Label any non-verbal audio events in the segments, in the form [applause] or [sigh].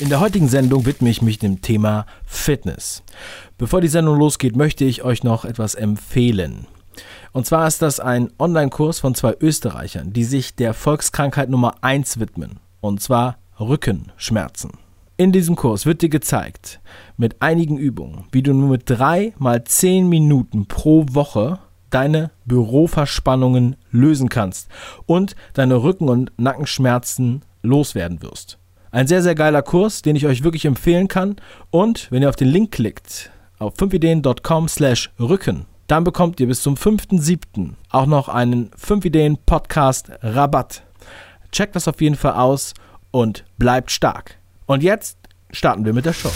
In der heutigen Sendung widme ich mich dem Thema Fitness. Bevor die Sendung losgeht, möchte ich euch noch etwas empfehlen. Und zwar ist das ein Online-Kurs von zwei Österreichern, die sich der Volkskrankheit Nummer 1 widmen. Und zwar Rückenschmerzen. In diesem Kurs wird dir gezeigt, mit einigen Übungen, wie du nur mit drei mal zehn Minuten pro Woche deine Büroverspannungen lösen kannst und deine Rücken- und Nackenschmerzen loswerden wirst. Ein sehr, sehr geiler Kurs, den ich euch wirklich empfehlen kann. Und wenn ihr auf den Link klickt, auf 5ideen.com slash Rücken, dann bekommt ihr bis zum 5.7. auch noch einen 5 Ideen Podcast Rabatt. Checkt das auf jeden Fall aus und bleibt stark. Und jetzt starten wir mit der Show.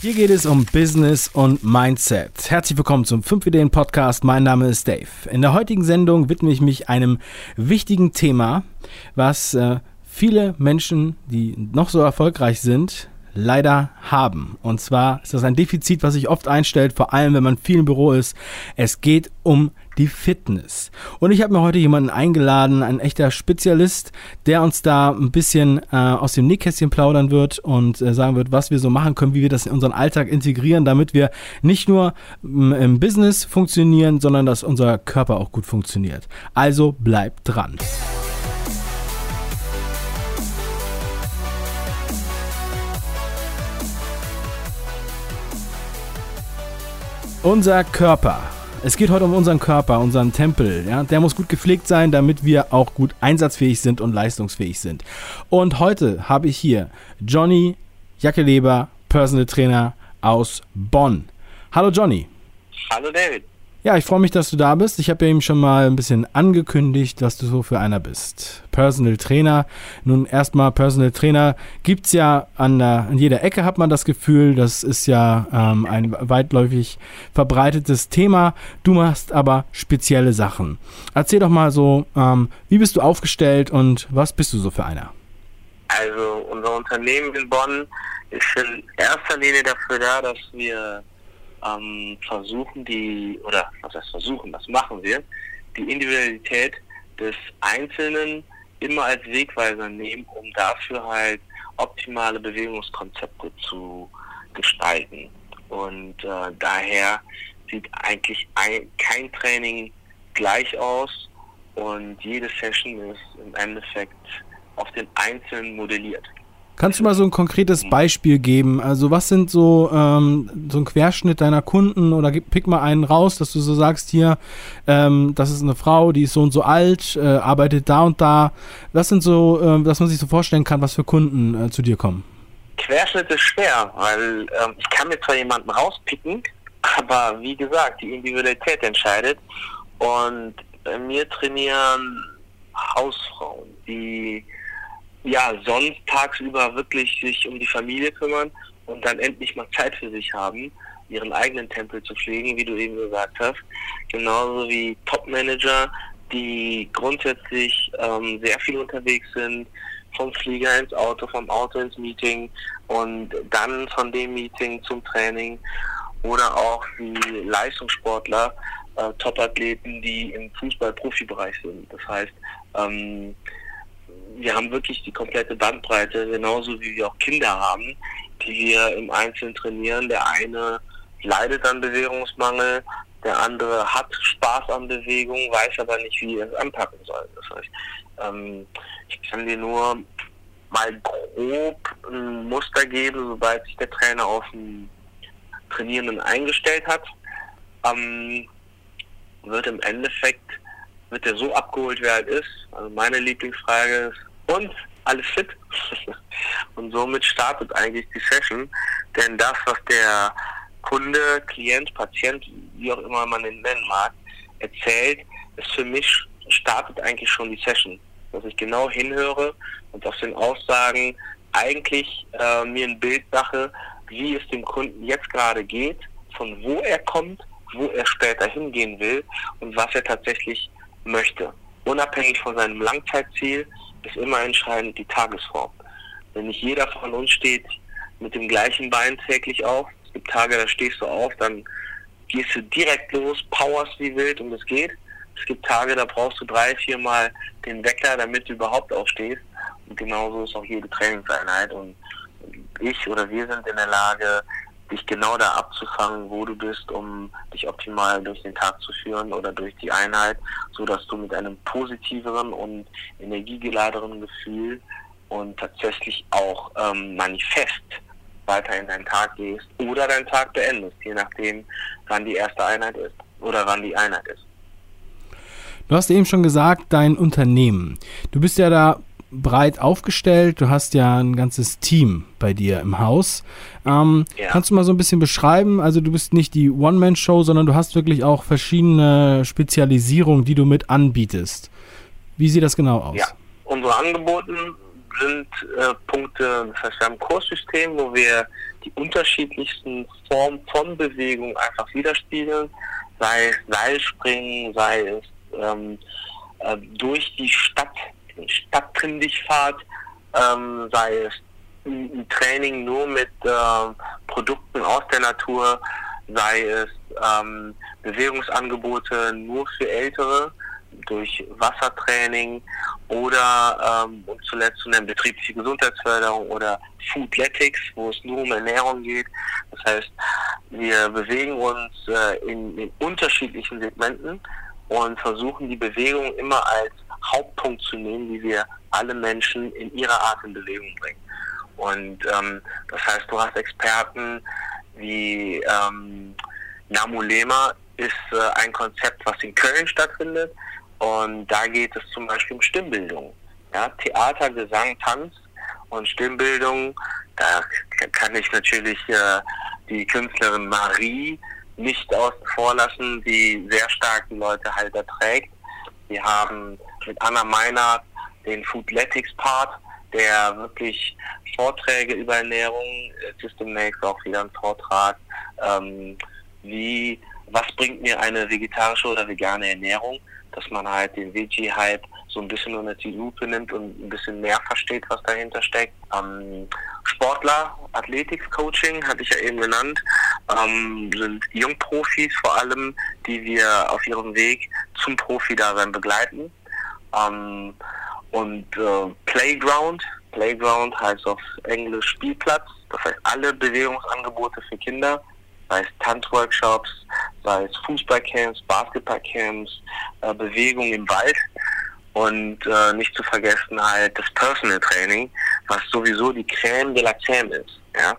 Hier geht es um Business und Mindset. Herzlich willkommen zum 5 Ideen Podcast. Mein Name ist Dave. In der heutigen Sendung widme ich mich einem wichtigen Thema, was äh, viele Menschen, die noch so erfolgreich sind, leider haben. Und zwar ist das ein Defizit, was sich oft einstellt, vor allem wenn man viel im Büro ist. Es geht um die Fitness. Und ich habe mir heute jemanden eingeladen, ein echter Spezialist, der uns da ein bisschen äh, aus dem Nähkästchen plaudern wird und äh, sagen wird, was wir so machen können, wie wir das in unseren Alltag integrieren, damit wir nicht nur mm, im Business funktionieren, sondern dass unser Körper auch gut funktioniert. Also bleibt dran. Unser Körper. Es geht heute um unseren Körper, unseren Tempel. Ja? Der muss gut gepflegt sein, damit wir auch gut einsatzfähig sind und leistungsfähig sind. Und heute habe ich hier Johnny Jackeleber, Personal Trainer aus Bonn. Hallo Johnny. Hallo David. Ja, ich freue mich, dass du da bist. Ich habe ja eben schon mal ein bisschen angekündigt, was du so für einer bist. Personal Trainer. Nun erstmal Personal Trainer gibt es ja an, der, an jeder Ecke, hat man das Gefühl. Das ist ja ähm, ein weitläufig verbreitetes Thema. Du machst aber spezielle Sachen. Erzähl doch mal so, ähm, wie bist du aufgestellt und was bist du so für einer? Also unser Unternehmen in Bonn ist in erster Linie dafür da, dass wir ähm, versuchen die, oder was heißt versuchen, das machen wir, die Individualität des Einzelnen immer als Wegweiser nehmen, um dafür halt optimale Bewegungskonzepte zu gestalten. Und äh, daher sieht eigentlich ein, kein Training gleich aus und jede Session ist im Endeffekt auf den Einzelnen modelliert. Kannst du mal so ein konkretes Beispiel geben? Also was sind so ähm, so ein Querschnitt deiner Kunden oder pick mal einen raus, dass du so sagst hier, ähm, das ist eine Frau, die ist so und so alt, äh, arbeitet da und da. Was sind so, äh, dass man sich so vorstellen kann, was für Kunden äh, zu dir kommen? Querschnitt ist schwer, weil ähm, ich kann mir zwar jemanden rauspicken, [laughs] aber wie gesagt, die Individualität entscheidet. Und bei mir trainieren Hausfrauen, die ja, sonst tagsüber wirklich sich um die Familie kümmern und dann endlich mal Zeit für sich haben, ihren eigenen Tempel zu pflegen, wie du eben gesagt hast. Genauso wie Top-Manager, die grundsätzlich ähm, sehr viel unterwegs sind, vom Flieger ins Auto, vom Auto ins Meeting und dann von dem Meeting zum Training oder auch wie Leistungssportler, äh, Top-Athleten, die im Fußball-Profibereich sind. Das heißt, ähm, wir haben wirklich die komplette Bandbreite, genauso wie wir auch Kinder haben, die wir im Einzelnen trainieren. Der eine leidet an Bewegungsmangel, der andere hat Spaß an Bewegung, weiß aber nicht, wie er es anpacken soll. Das heißt, ähm, ich kann dir nur mal grob ein Muster geben, sobald sich der Trainer auf den Trainierenden eingestellt hat, ähm, wird im Endeffekt wird er so abgeholt, wie er halt ist. Also meine Lieblingsfrage ist, und alles fit? [laughs] und somit startet eigentlich die Session. Denn das, was der Kunde, Klient, Patient, wie auch immer man ihn nennen mag, erzählt, ist für mich, startet eigentlich schon die Session. Dass ich genau hinhöre und aus den Aussagen eigentlich äh, mir ein Bild mache, wie es dem Kunden jetzt gerade geht, von wo er kommt, wo er später hingehen will und was er tatsächlich möchte. Unabhängig von seinem Langzeitziel ist immer entscheidend die Tagesform. Wenn nicht jeder von uns steht mit dem gleichen Bein täglich auf, es gibt Tage, da stehst du auf, dann gehst du direkt los, powerst wie wild und es geht. Es gibt Tage, da brauchst du drei, viermal den Wecker, damit du überhaupt aufstehst. genauso ist auch jede Trainingseinheit und ich oder wir sind in der Lage, dich genau da abzufangen, wo du bist, um dich optimal durch den Tag zu führen oder durch die Einheit, so dass du mit einem positiveren und energiegeladeren Gefühl und tatsächlich auch ähm, manifest weiter in deinen Tag gehst oder deinen Tag beendest, je nachdem, wann die erste Einheit ist oder wann die Einheit ist. Du hast eben schon gesagt, dein Unternehmen. Du bist ja da breit aufgestellt. Du hast ja ein ganzes Team bei dir im Haus. Ähm, ja. Kannst du mal so ein bisschen beschreiben? Also du bist nicht die One-Man-Show, sondern du hast wirklich auch verschiedene Spezialisierungen, die du mit anbietest. Wie sieht das genau aus? Ja, unsere Angebote sind äh, Punkte, das heißt wir haben ein Kurssystem, wo wir die unterschiedlichsten Formen von Bewegung einfach widerspiegeln, sei es Seilspringen, sei es ähm, äh, durch die Stadt Stadttrindigfahrt, ähm, sei es ein Training nur mit äh, Produkten aus der Natur, sei es ähm, Bewegungsangebote nur für Ältere durch Wassertraining oder ähm, und zuletzt zu nennen betriebliche Gesundheitsförderung oder Foodletics, wo es nur um Ernährung geht. Das heißt, wir bewegen uns äh, in, in unterschiedlichen Segmenten und versuchen die Bewegung immer als Hauptpunkt zu nehmen, wie wir alle Menschen in ihrer Art in Bewegung bringen. Und ähm, das heißt, du hast Experten wie ähm, Namulema ist äh, ein Konzept, was in Köln stattfindet. Und da geht es zum Beispiel um Stimmbildung. Ja, Theater, Gesang, Tanz und Stimmbildung. Da kann ich natürlich äh, die Künstlerin Marie nicht außen vor lassen, die sehr stark die Leute halt erträgt. Wir haben mit Anna Meiner den Foodletics Part, der wirklich Vorträge über Ernährung, es ist auch wieder ein Vortrag, ähm, wie, was bringt mir eine vegetarische oder vegane Ernährung, dass man halt den Veggie-Hype so ein bisschen unter die Lupe nimmt und ein bisschen mehr versteht, was dahinter steckt. Ähm, Sportler, Athletics-Coaching, hatte ich ja eben genannt, ähm, sind Jungprofis vor allem, die wir auf ihrem Weg zum Profi-Dasein begleiten. Ähm, und äh, Playground, Playground heißt auf Englisch Spielplatz, das heißt alle Bewegungsangebote für Kinder, sei es Tanzworkshops, sei es Fußballcamps, Basketballcamps, äh, Bewegung im Wald. Und äh, nicht zu vergessen halt das Personal Training, was sowieso die Crème de la Crème ist, ja,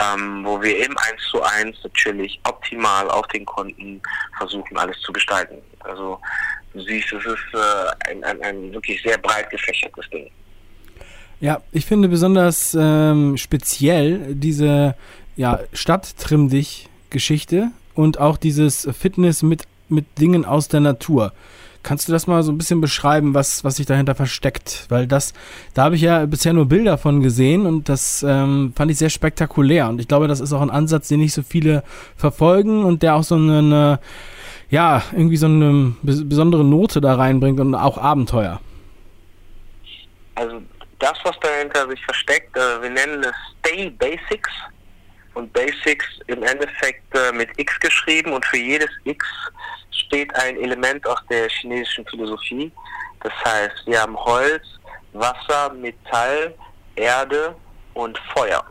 ähm, wo wir eben eins zu eins natürlich optimal auf den Kunden versuchen, alles zu gestalten. Also du siehst, es ist äh, ein, ein, ein wirklich sehr breit gefächertes Ding. Ja, ich finde besonders ähm, speziell diese ja, Stadt-Trimm dich-Geschichte und auch dieses Fitness mit, mit Dingen aus der Natur. Kannst du das mal so ein bisschen beschreiben, was, was sich dahinter versteckt? Weil das, da habe ich ja bisher nur Bilder von gesehen und das ähm, fand ich sehr spektakulär. Und ich glaube, das ist auch ein Ansatz, den nicht so viele verfolgen und der auch so eine, ja, irgendwie so eine besondere Note da reinbringt und auch Abenteuer. Also das, was dahinter sich versteckt, äh, wir nennen es Stay Basics und Basics im Endeffekt äh, mit X geschrieben und für jedes X steht ein Element aus der chinesischen Philosophie. Das heißt, wir haben Holz, Wasser, Metall, Erde und Feuer.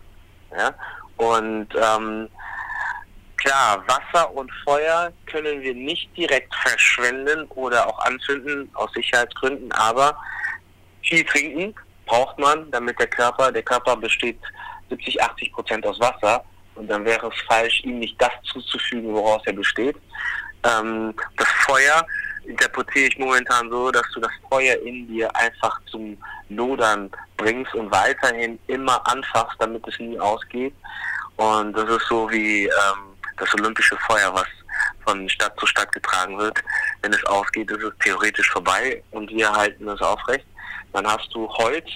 Ja? Und ähm, klar, Wasser und Feuer können wir nicht direkt verschwenden oder auch anzünden aus Sicherheitsgründen, aber viel trinken braucht man, damit der Körper, der Körper besteht 70, 80 Prozent aus Wasser und dann wäre es falsch, ihm nicht das zuzufügen, woraus er besteht. Ähm, das Feuer interpretiere ich momentan so, dass du das Feuer in dir einfach zum Lodern bringst und weiterhin immer anfachst, damit es nie ausgeht. Und das ist so wie ähm, das olympische Feuer, was von Stadt zu Stadt getragen wird. Wenn es ausgeht, ist es theoretisch vorbei und wir halten es aufrecht. Dann hast du Holz.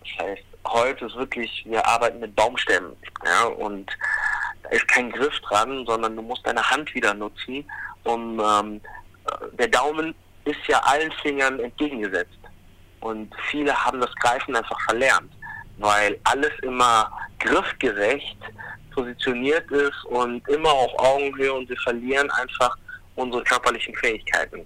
Das heißt, Holz ist wirklich, wir arbeiten mit Baumstämmen. Ja, und da ist kein Griff dran, sondern du musst deine Hand wieder nutzen, um ähm, der Daumen ist ja allen Fingern entgegengesetzt. Und viele haben das Greifen einfach verlernt, weil alles immer griffgerecht positioniert ist und immer auf Augenhöhe und sie verlieren einfach unsere körperlichen Fähigkeiten.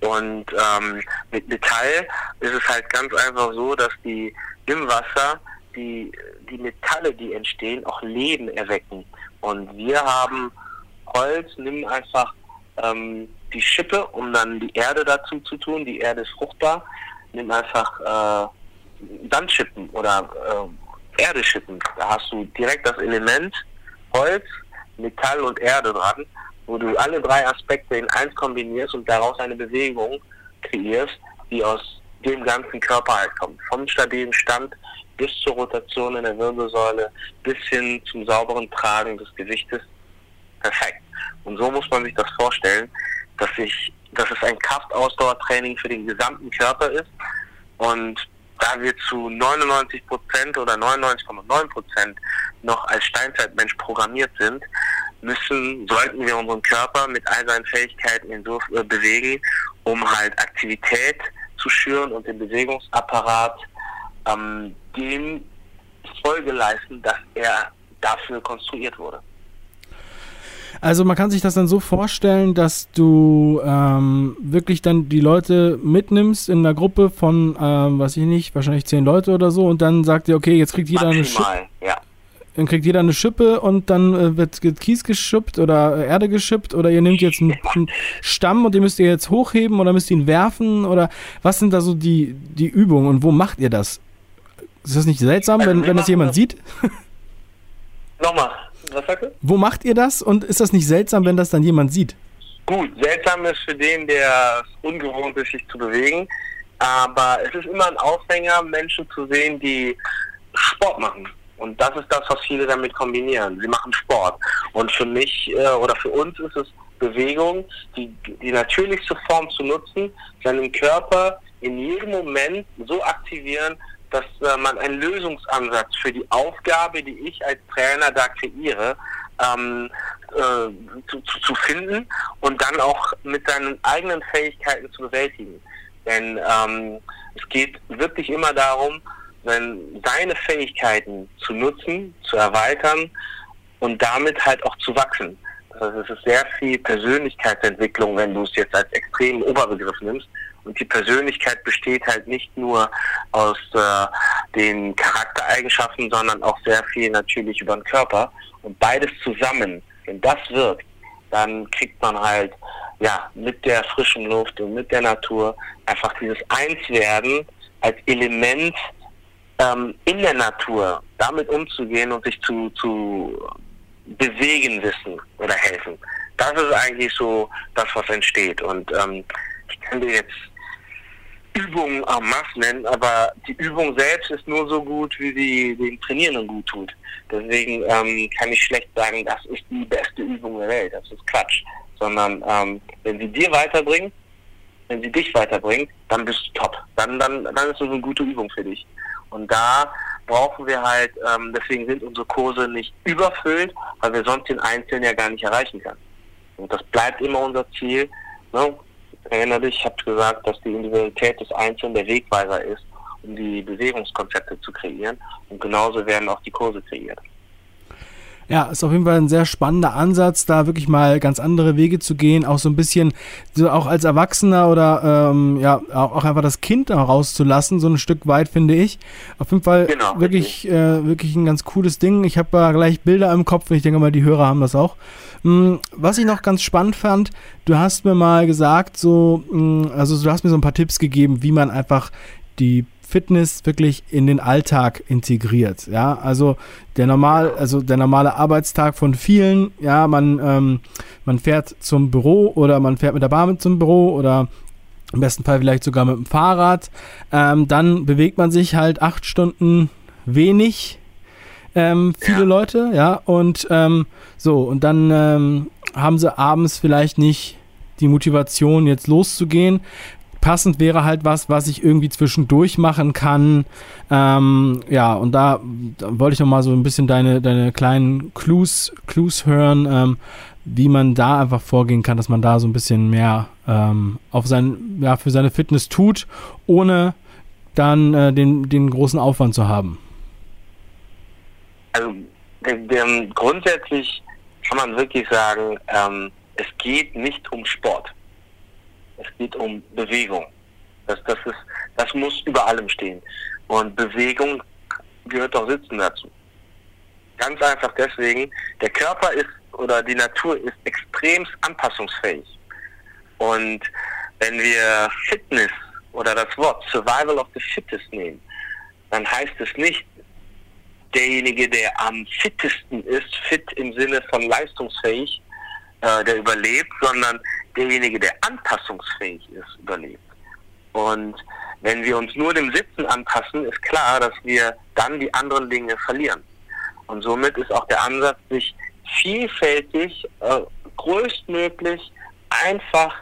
Und ähm, mit Metall ist es halt ganz einfach so, dass die im Wasser die, die Metalle, die entstehen, auch Leben erwecken. Und wir haben Holz, nimm einfach ähm, die Schippe, um dann die Erde dazu zu tun. Die Erde ist fruchtbar. Nimm einfach äh, Sandschippen oder äh, Erdeschippen. Da hast du direkt das Element Holz, Metall und Erde dran, wo du alle drei Aspekte in eins kombinierst und daraus eine Bewegung kreierst, die aus dem ganzen Körper halt kommt. Vom stabilen Stand bis zur Rotation in der Wirbelsäule bis hin zum sauberen Tragen des Gewichtes. Perfekt. Und so muss man sich das vorstellen, dass ich, dass es ein Kraftausdauertraining für den gesamten Körper ist. Und da wir zu 99 Prozent oder 99,9 Prozent noch als Steinzeitmensch programmiert sind, müssen, sollten wir unseren Körper mit all seinen Fähigkeiten in so, äh, bewegen, um halt Aktivität zu schüren und den Bewegungsapparat ähm, dem Folge leisten, dass er dafür konstruiert wurde. Also man kann sich das dann so vorstellen, dass du ähm, wirklich dann die Leute mitnimmst in einer Gruppe von, ähm, weiß ich nicht, wahrscheinlich zehn Leute oder so und dann sagt ihr, okay, jetzt kriegt jeder Maximal, eine Schippe. Ja. Dann kriegt jeder eine Schippe und dann äh, wird Kies geschippt oder Erde geschippt oder ihr nehmt jetzt einen, [laughs] einen, Stamm und den müsst ihr jetzt hochheben oder müsst ihr ihn werfen oder was sind da so die, die Übungen und wo macht ihr das? Ist das nicht seltsam, also wenn, wenn das jemand das sieht? [laughs] Nochmal, was sagst du? Wo macht ihr das und ist das nicht seltsam, wenn das dann jemand sieht? Gut, seltsam ist für den, der ungewohnt ist, sich zu bewegen. Aber es ist immer ein Aufhänger, Menschen zu sehen, die Sport machen. Und das ist das, was viele damit kombinieren. Sie machen Sport. Und für mich äh, oder für uns ist es Bewegung, die, die natürlichste Form zu nutzen, seinen Körper in jedem Moment so aktivieren, dass äh, man einen Lösungsansatz für die Aufgabe, die ich als Trainer da kreiere, ähm, äh, zu, zu, finden und dann auch mit seinen eigenen Fähigkeiten zu bewältigen. Denn ähm, es geht wirklich immer darum, wenn seine Fähigkeiten zu nutzen, zu erweitern und damit halt auch zu wachsen. Also es ist sehr viel Persönlichkeitsentwicklung, wenn du es jetzt als extremen Oberbegriff nimmst. Und die Persönlichkeit besteht halt nicht nur aus äh, den Charaktereigenschaften, sondern auch sehr viel natürlich über den Körper. Und beides zusammen, wenn das wirkt, dann kriegt man halt ja mit der frischen Luft und mit der Natur einfach dieses Einswerden als Element ähm, in der Natur damit umzugehen und sich zu, zu bewegen wissen oder helfen. Das ist eigentlich so das, was entsteht. Und ähm, ich kann dir jetzt Übungen en masse nennen, aber die Übung selbst ist nur so gut, wie sie den Trainierenden gut tut. Deswegen ähm, kann ich schlecht sagen, das ist die beste Übung der Welt. Das ist Quatsch. Sondern ähm, wenn sie dir weiterbringt, wenn sie dich weiterbringt, dann bist du top. Dann, dann, dann ist es eine gute Übung für dich. Und da brauchen wir halt, ähm, deswegen sind unsere Kurse nicht überfüllt, weil wir sonst den Einzelnen ja gar nicht erreichen können. Und das bleibt immer unser Ziel. Ne? Erinnere dich, ich habe gesagt, dass die Individualität des Einzelnen der Wegweiser ist, um die Bewegungskonzepte zu kreieren. Und genauso werden auch die Kurse kreiert. Ja, ist auf jeden Fall ein sehr spannender Ansatz, da wirklich mal ganz andere Wege zu gehen, auch so ein bisschen, so auch als Erwachsener oder ähm, ja, auch, auch einfach das Kind da rauszulassen, so ein Stück weit, finde ich. Auf jeden Fall genau, wirklich, äh, wirklich ein ganz cooles Ding. Ich habe da gleich Bilder im Kopf, ich denke mal, die Hörer haben das auch. Hm, was ich noch ganz spannend fand, du hast mir mal gesagt, so, hm, also du hast mir so ein paar Tipps gegeben, wie man einfach die Fitness wirklich in den Alltag integriert. Ja, also der normal, also der normale Arbeitstag von vielen, ja, man, ähm, man fährt zum Büro oder man fährt mit der Bahn zum Büro oder im besten Fall vielleicht sogar mit dem Fahrrad. Ähm, dann bewegt man sich halt acht Stunden wenig. Ähm, viele ja. Leute, ja, und ähm, so, und dann ähm, haben sie abends vielleicht nicht die Motivation, jetzt loszugehen passend wäre halt was, was ich irgendwie zwischendurch machen kann. Ähm, ja, und da, da, wollte ich noch mal so ein bisschen deine, deine kleinen Clues, Clues hören, ähm, wie man da einfach vorgehen kann, dass man da so ein bisschen mehr ähm, auf sein, ja, für seine Fitness tut, ohne dann äh, den, den großen Aufwand zu haben. Also grundsätzlich kann man wirklich sagen, ähm, es geht nicht um Sport. Geht um Bewegung. Das, das, ist, das muss über allem stehen. Und Bewegung gehört auch Sitzen dazu. Ganz einfach deswegen, der Körper ist oder die Natur ist extremst anpassungsfähig. Und wenn wir Fitness oder das Wort Survival of the Fittest nehmen, dann heißt es nicht, derjenige, der am fittesten ist, fit im Sinne von leistungsfähig, äh, der überlebt, sondern derjenige, der anpassungsfähig ist, überlebt. Und wenn wir uns nur dem Sitzen anpassen, ist klar, dass wir dann die anderen Dinge verlieren. Und somit ist auch der Ansatz, sich vielfältig, äh, größtmöglich einfach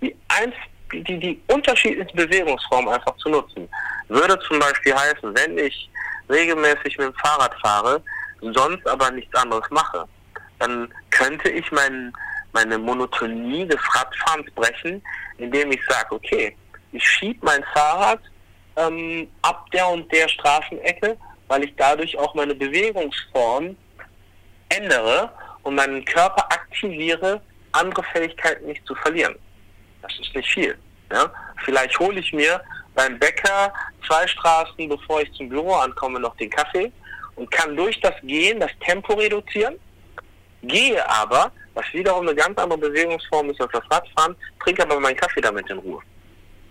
die, einf die, die unterschiedlichsten Bewegungsformen einfach zu nutzen. Würde zum Beispiel heißen, wenn ich regelmäßig mit dem Fahrrad fahre, sonst aber nichts anderes mache, dann könnte ich mein, meine Monotonie des Radfahrens brechen, indem ich sage, okay, ich schiebe mein Fahrrad ähm, ab der und der Straßenecke, weil ich dadurch auch meine Bewegungsform ändere und meinen Körper aktiviere, andere Fähigkeiten nicht zu verlieren. Das ist nicht viel. Ja? Vielleicht hole ich mir beim Bäcker zwei Straßen, bevor ich zum Büro ankomme, noch den Kaffee und kann durch das Gehen das Tempo reduzieren, gehe aber, was wiederum eine ganz andere Bewegungsform ist als das Radfahren, trinke aber meinen Kaffee damit in Ruhe.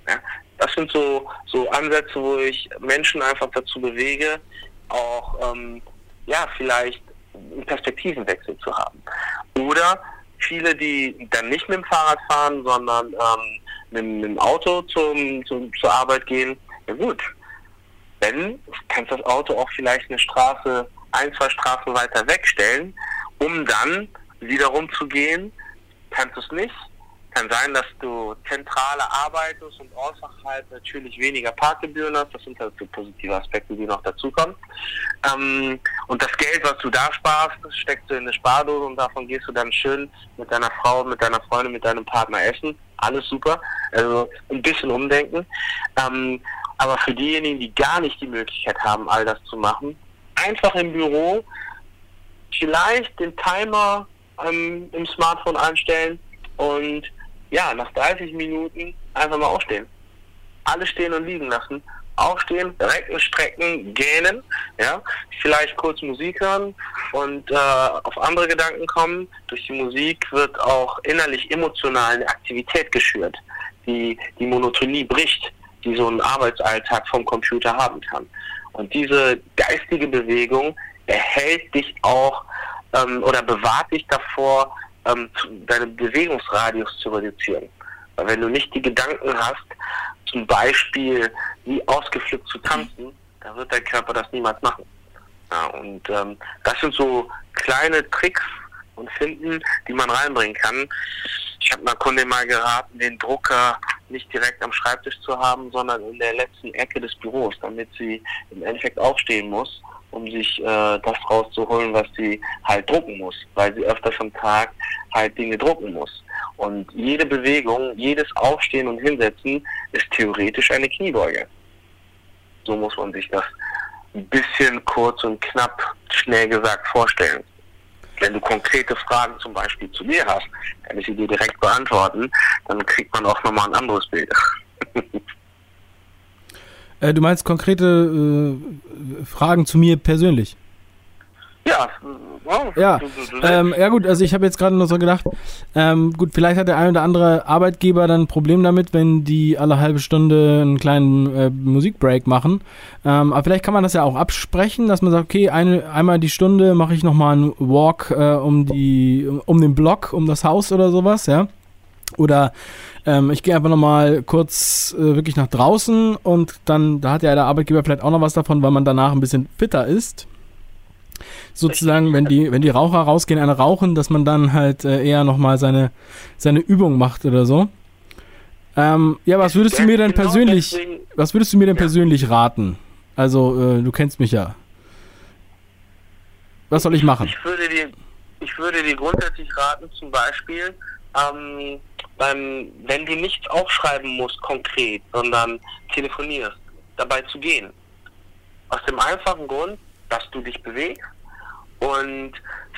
Ja? Das sind so, so Ansätze, wo ich Menschen einfach dazu bewege, auch ähm, ja, vielleicht einen Perspektivenwechsel zu haben. Oder viele, die dann nicht mit dem Fahrrad fahren, sondern ähm, mit, mit, dem Auto zum, zum, zur Arbeit gehen, ja gut, wenn, kannst das Auto auch vielleicht eine Straße, ein, zwei Straßen weiter wegstellen, um dann wiederum zu gehen, kannst du es nicht, kann sein, dass du zentraler arbeitest und außerhalb natürlich weniger Parkgebühren hast. Das sind halt so positive Aspekte, die noch dazukommen. Ähm, und das Geld, was du da sparst, steckst du in eine Spardose und davon gehst du dann schön mit deiner Frau, mit deiner Freundin, mit deinem Partner essen. Alles super. Also ein bisschen umdenken. Ähm, aber für diejenigen, die gar nicht die Möglichkeit haben, all das zu machen, einfach im Büro vielleicht den Timer ähm, im Smartphone einstellen und ja, nach 30 Minuten einfach mal aufstehen. Alles stehen und liegen lassen. Aufstehen, recken, strecken, gähnen, ja, vielleicht kurz Musik hören und äh, auf andere Gedanken kommen. Durch die Musik wird auch innerlich emotional eine Aktivität geschürt, die die Monotonie bricht, die so ein Arbeitsalltag vom Computer haben kann. Und diese geistige Bewegung erhält dich auch ähm, oder bewahrt dich davor, ähm, deinen Bewegungsradius zu reduzieren. Weil wenn du nicht die Gedanken hast, zum Beispiel wie ausgeflippt zu tanzen, dann wird dein Körper das niemals machen. Ja, und ähm, das sind so kleine Tricks und Finden, die man reinbringen kann. Ich habe einer Kundin mal geraten, den Drucker nicht direkt am Schreibtisch zu haben, sondern in der letzten Ecke des Büros, damit sie im Endeffekt aufstehen muss um sich äh, das rauszuholen, was sie halt drucken muss, weil sie öfters am Tag halt Dinge drucken muss. Und jede Bewegung, jedes Aufstehen und Hinsetzen ist theoretisch eine Kniebeuge. So muss man sich das ein bisschen kurz und knapp, schnell gesagt vorstellen. Wenn du konkrete Fragen zum Beispiel zu mir hast, kann ich sie dir direkt beantworten, dann kriegt man auch nochmal ein anderes Bild. [laughs] Äh, du meinst konkrete äh, Fragen zu mir persönlich? Ja, wow. ja. Ähm, ja gut, also ich habe jetzt gerade noch so gedacht, ähm, gut, vielleicht hat der ein oder andere Arbeitgeber dann ein Problem damit, wenn die alle halbe Stunde einen kleinen äh, Musikbreak machen. Ähm, aber vielleicht kann man das ja auch absprechen, dass man sagt, okay, eine, einmal die Stunde mache ich nochmal einen Walk äh, um die, um den Block, um das Haus oder sowas, ja. Oder ähm, ich gehe einfach nochmal kurz äh, wirklich nach draußen und dann, da hat ja der Arbeitgeber vielleicht auch noch was davon, weil man danach ein bisschen fitter ist. Sozusagen, wenn die, wenn die Raucher rausgehen, eine rauchen, dass man dann halt äh, eher nochmal seine, seine Übung macht oder so. Ähm, ja, was würdest du mir denn genau persönlich, was würdest du mir denn persönlich raten? Also, äh, du kennst mich ja. Was soll ich machen? Ich würde dir, ich würde dir grundsätzlich raten, zum Beispiel, ähm, beim, wenn du nichts aufschreiben musst konkret, sondern telefonierst, dabei zu gehen. Aus dem einfachen Grund, dass du dich bewegst und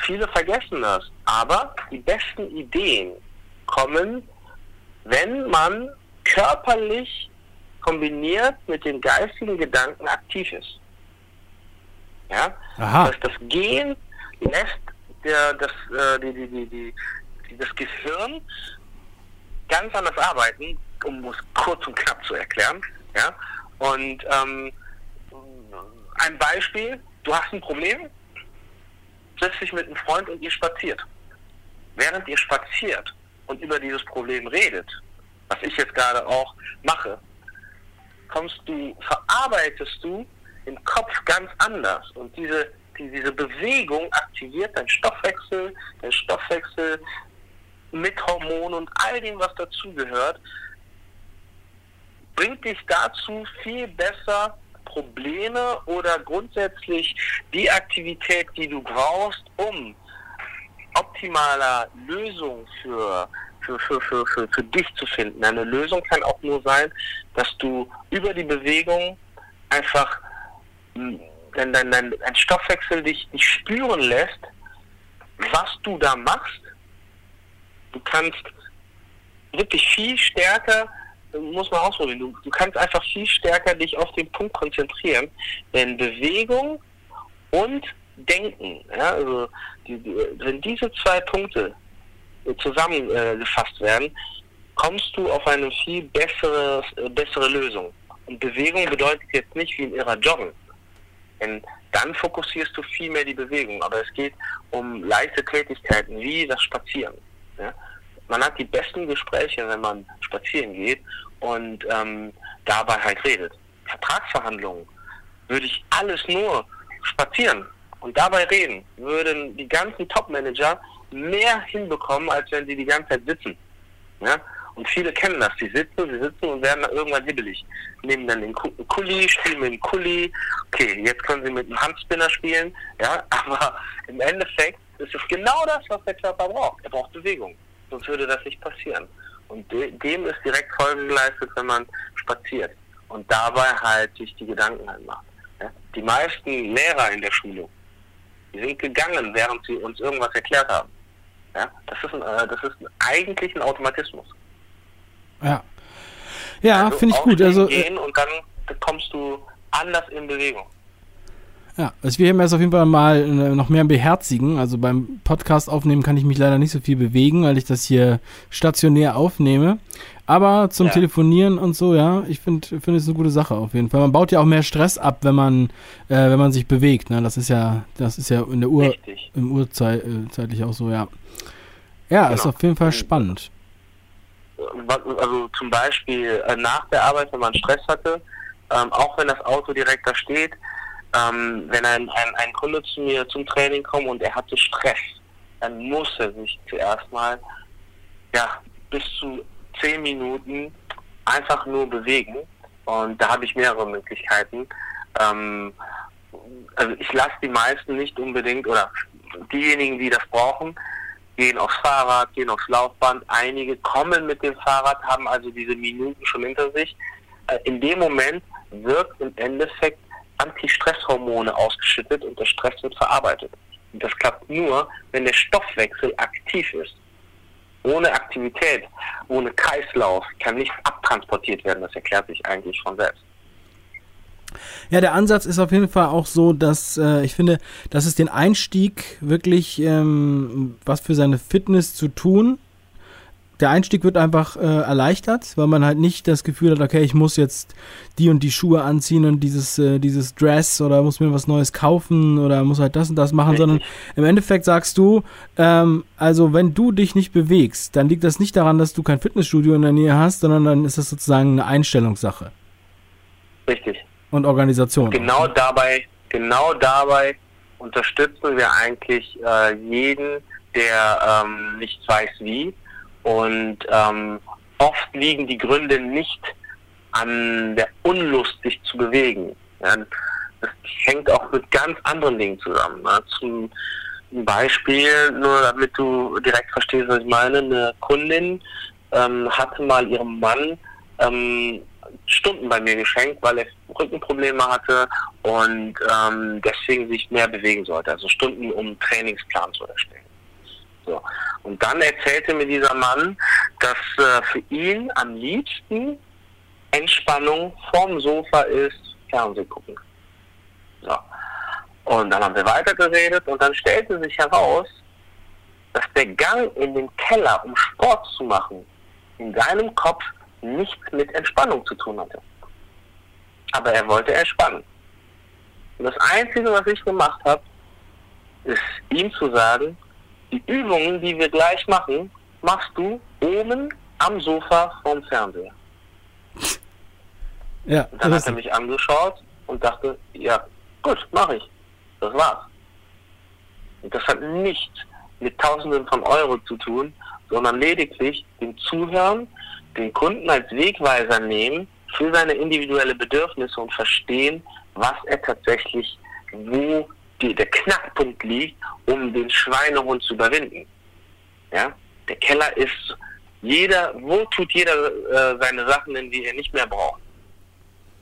viele vergessen das. Aber die besten Ideen kommen, wenn man körperlich kombiniert mit den geistigen Gedanken aktiv ist. Ja? Aha. Das, das Gehen lässt der, das, äh, die, die, die, die, das Gehirn ganz anders arbeiten, um es kurz und knapp zu erklären. Ja? Und ähm, ein Beispiel, du hast ein Problem, setzt dich mit einem Freund und ihr spaziert. Während ihr spaziert und über dieses Problem redet, was ich jetzt gerade auch mache, kommst du, verarbeitest du im Kopf ganz anders. Und diese, die, diese Bewegung aktiviert deinen Stoffwechsel, dein Stoffwechsel mit Hormonen und all dem, was dazugehört, bringt dich dazu, viel besser Probleme oder grundsätzlich die Aktivität, die du brauchst, um optimaler Lösung für, für, für, für, für, für dich zu finden. Eine Lösung kann auch nur sein, dass du über die Bewegung einfach hm, dein, dein, dein, dein Stoffwechsel dich, dich spüren lässt, was du da machst. Du kannst wirklich viel stärker muss man ausprobieren. Du, du kannst einfach viel stärker dich auf den Punkt konzentrieren, wenn Bewegung und Denken, ja, also die, die, wenn diese zwei Punkte zusammengefasst äh, werden, kommst du auf eine viel bessere, äh, bessere Lösung. Und Bewegung bedeutet jetzt nicht wie ein irrer Joggen. Denn dann fokussierst du viel mehr die Bewegung. Aber es geht um leichte Tätigkeiten wie das Spazieren. Ja? man hat die besten Gespräche, wenn man spazieren geht und ähm, dabei halt redet. Vertragsverhandlungen würde ich alles nur spazieren und dabei reden, würden die ganzen Top-Manager mehr hinbekommen, als wenn sie die ganze Zeit sitzen. Ja? Und viele kennen das. Sie sitzen, sie sitzen und werden dann irgendwann hibbelig. Nehmen dann den Kuli, spielen mit dem Kuli. Okay, jetzt können sie mit dem Handspinner spielen. Ja, [laughs] aber im Endeffekt ist es genau das, was der Körper braucht. Er braucht Bewegung sonst würde das nicht passieren. Und de dem ist direkt Folge geleistet, wenn man spaziert und dabei halt sich die Gedanken halt macht. Ja? Die meisten Lehrer in der Schule, die sind gegangen, während sie uns irgendwas erklärt haben. Ja? Das ist, ein, äh, das ist eigentlich ein Automatismus. Ja. Ja, also finde ich gut. Also gehen und dann kommst du anders in Bewegung. Ja, also wir das auf jeden Fall mal äh, noch mehr beherzigen. Also beim Podcast aufnehmen kann ich mich leider nicht so viel bewegen, weil ich das hier stationär aufnehme. Aber zum ja. Telefonieren und so, ja, ich finde find es eine gute Sache auf jeden Fall. Man baut ja auch mehr Stress ab, wenn man, äh, wenn man sich bewegt. Ne? Das ist ja, das ist ja in der Uhr, Richtig. im Urzeitlich äh, auch so, ja. Ja, genau. ist auf jeden Fall spannend. Also zum Beispiel äh, nach der Arbeit, wenn man Stress hatte, ähm, auch wenn das Auto direkt da steht, ähm, wenn ein, ein, ein Kunde zu mir zum Training kommt und er hatte Stress, dann muss er sich zuerst mal ja, bis zu zehn Minuten einfach nur bewegen. Und da habe ich mehrere Möglichkeiten. Ähm, also ich lasse die meisten nicht unbedingt oder diejenigen, die das brauchen, gehen aufs Fahrrad, gehen aufs Laufband. Einige kommen mit dem Fahrrad, haben also diese Minuten schon hinter sich. Äh, in dem Moment wirkt im Endeffekt Antistresshormone ausgeschüttet und der Stress wird verarbeitet. Und das klappt nur, wenn der Stoffwechsel aktiv ist. Ohne Aktivität, ohne Kreislauf kann nichts abtransportiert werden. Das erklärt sich eigentlich von selbst. Ja, der Ansatz ist auf jeden Fall auch so, dass äh, ich finde, dass es den Einstieg wirklich ähm, was für seine Fitness zu tun der Einstieg wird einfach äh, erleichtert, weil man halt nicht das Gefühl hat, okay, ich muss jetzt die und die Schuhe anziehen und dieses, äh, dieses Dress oder muss mir was Neues kaufen oder muss halt das und das machen, sondern im Endeffekt sagst du, ähm, also wenn du dich nicht bewegst, dann liegt das nicht daran, dass du kein Fitnessstudio in der Nähe hast, sondern dann ist das sozusagen eine Einstellungssache. Richtig. Und Organisation. Und genau dabei, genau dabei unterstützen wir eigentlich äh, jeden, der ähm, nicht weiß wie und ähm, oft liegen die Gründe nicht an der Unlust, sich zu bewegen. Ja, das hängt auch mit ganz anderen Dingen zusammen. Ne? Zum Beispiel, nur damit du direkt verstehst, was ich meine, eine Kundin ähm, hatte mal ihrem Mann ähm, Stunden bei mir geschenkt, weil er Rückenprobleme hatte und ähm, deswegen sich mehr bewegen sollte. Also Stunden, um einen Trainingsplan zu erstellen. So. Und dann erzählte mir dieser Mann, dass äh, für ihn am liebsten Entspannung vorm Sofa ist, Fernsehen gucken. So. Und dann haben wir weitergeredet und dann stellte sich heraus, dass der Gang in den Keller, um Sport zu machen, in seinem Kopf nichts mit Entspannung zu tun hatte. Aber er wollte entspannen. Und das Einzige, was ich gemacht habe, ist ihm zu sagen, die Übungen, die wir gleich machen, machst du oben am Sofa vorm Fernseher. [laughs] Ja, und dann hat er mich angeschaut und dachte, ja, gut, mache ich. Das war's. Und das hat nichts mit Tausenden von Euro zu tun, sondern lediglich dem Zuhören, den Kunden als Wegweiser nehmen für seine individuelle Bedürfnisse und verstehen, was er tatsächlich, wo die, der Knackpunkt liegt, um den Schweinehund zu überwinden. Ja? Der Keller ist jeder, wo tut jeder äh, seine Sachen denn, die er nicht mehr braucht?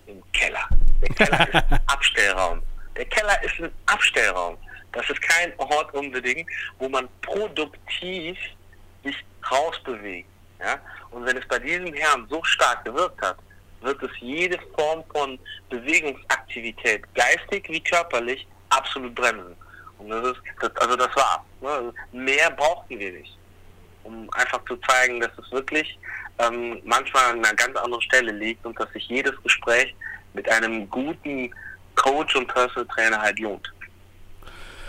Im Keller. Der Keller [laughs] ist ein Abstellraum. Der Keller ist ein Abstellraum. Das ist kein Ort unbedingt, wo man produktiv sich rausbewegt. Ja? Und wenn es bei diesem Herrn so stark gewirkt hat, wird es jede Form von Bewegungsaktivität, geistig wie körperlich, absolut bremsen. Und das ist, das, also das war. Ne? Also mehr brauchten wir nicht, um einfach zu zeigen, dass es wirklich ähm, manchmal an einer ganz anderen Stelle liegt und dass sich jedes Gespräch mit einem guten Coach und Personal Trainer halt lohnt.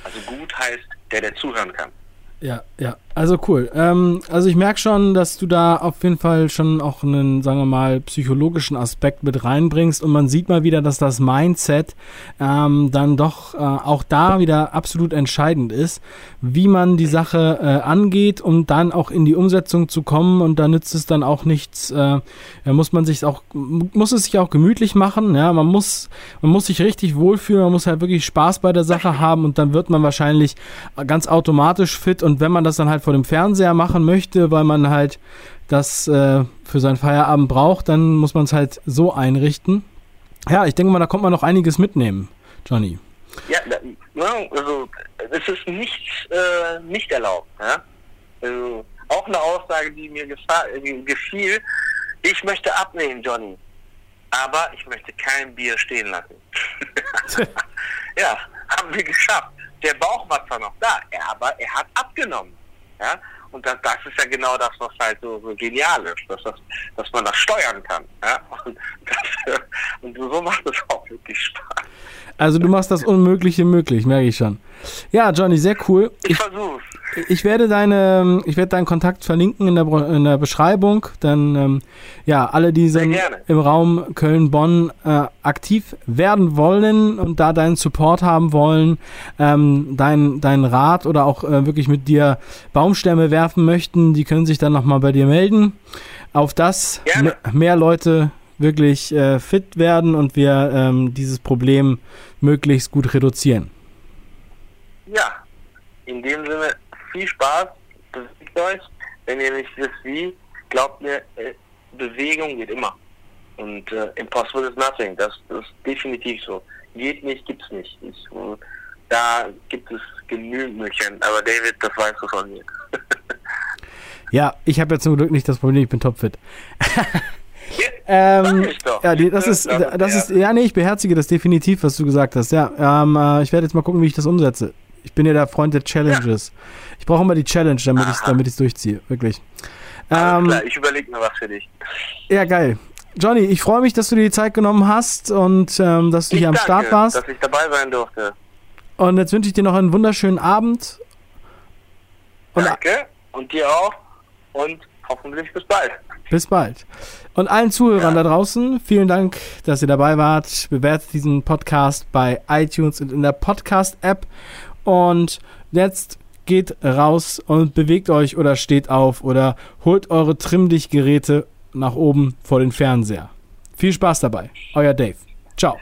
Also gut heißt der, der zuhören kann. Ja, ja, also cool. Ähm, also ich merke schon, dass du da auf jeden Fall schon auch einen, sagen wir mal, psychologischen Aspekt mit reinbringst und man sieht mal wieder, dass das Mindset ähm, dann doch äh, auch da wieder absolut entscheidend ist, wie man die Sache äh, angeht, um dann auch in die Umsetzung zu kommen und da nützt es dann auch nichts, äh, muss man sich auch, muss es sich auch gemütlich machen, ja, man muss, man muss sich richtig wohlfühlen, man muss halt wirklich Spaß bei der Sache [laughs] haben und dann wird man wahrscheinlich ganz automatisch fit und wenn man das dann halt vor dem Fernseher machen möchte, weil man halt das äh, für seinen Feierabend braucht, dann muss man es halt so einrichten. Ja, ich denke mal, da kommt man noch einiges mitnehmen, Johnny. Ja, also es ist nichts äh, nicht erlaubt. Ja? Also, auch eine Aussage, die mir äh, gefiel. Ich möchte abnehmen, Johnny, aber ich möchte kein Bier stehen lassen. [laughs] [laughs] ja, haben wir geschafft. Der Bauch war zwar noch da, aber er hat abgenommen. Ja? Und das, das ist ja genau das, was halt so, so genial ist, dass, das, dass man das steuern kann. Ja? Und, das, [laughs] und so macht es auch wirklich Spaß. Also du machst das Unmögliche möglich, merke ich schon. Ja, Johnny, sehr cool. Ich, ich versuch's. Ich werde deine, ich werde deinen Kontakt verlinken in der, in der Beschreibung. Dann ähm, ja, alle, die im Raum Köln-Bonn äh, aktiv werden wollen und da deinen Support haben wollen, ähm, deinen dein Rat oder auch äh, wirklich mit dir Baumstämme werfen möchten, die können sich dann nochmal bei dir melden. Auf das mehr Leute wirklich äh, fit werden und wir ähm, dieses Problem möglichst gut reduzieren. Ja, in dem Sinne viel Spaß, bewegt euch. Wenn ihr nicht wisst wie, glaubt mir, äh, Bewegung geht immer. Und äh, impossible is nothing, das, das, ist definitiv so. Geht nicht, gibt's nicht. Ich, da gibt es genügend Möglichkeiten, aber David, das weißt du von mir. [laughs] ja, ich habe ja zum Glück nicht das Problem, ich bin topfit. [laughs] Ähm, ja, das ist, das ist, ja, nee, ich beherzige das definitiv, was du gesagt hast. Ja, ähm, äh, ich werde jetzt mal gucken, wie ich das umsetze. Ich bin ja der Freund der Challenges. Ja. Ich brauche immer die Challenge, damit ich damit es durchziehe, wirklich. Ähm, klar, ich überlege mir was für dich. Ja, geil. Johnny, ich freue mich, dass du dir die Zeit genommen hast und ähm, dass du ich hier am Start warst. dass ich dabei sein durfte. Und jetzt wünsche ich dir noch einen wunderschönen Abend. Und danke und dir auch und hoffentlich bis bald. Bis bald. Und allen Zuhörern ja. da draußen, vielen Dank, dass ihr dabei wart. Bewertet diesen Podcast bei iTunes und in der Podcast-App. Und jetzt geht raus und bewegt euch oder steht auf oder holt eure Trimmdichtgeräte nach oben vor den Fernseher. Viel Spaß dabei. Euer Dave. Ciao.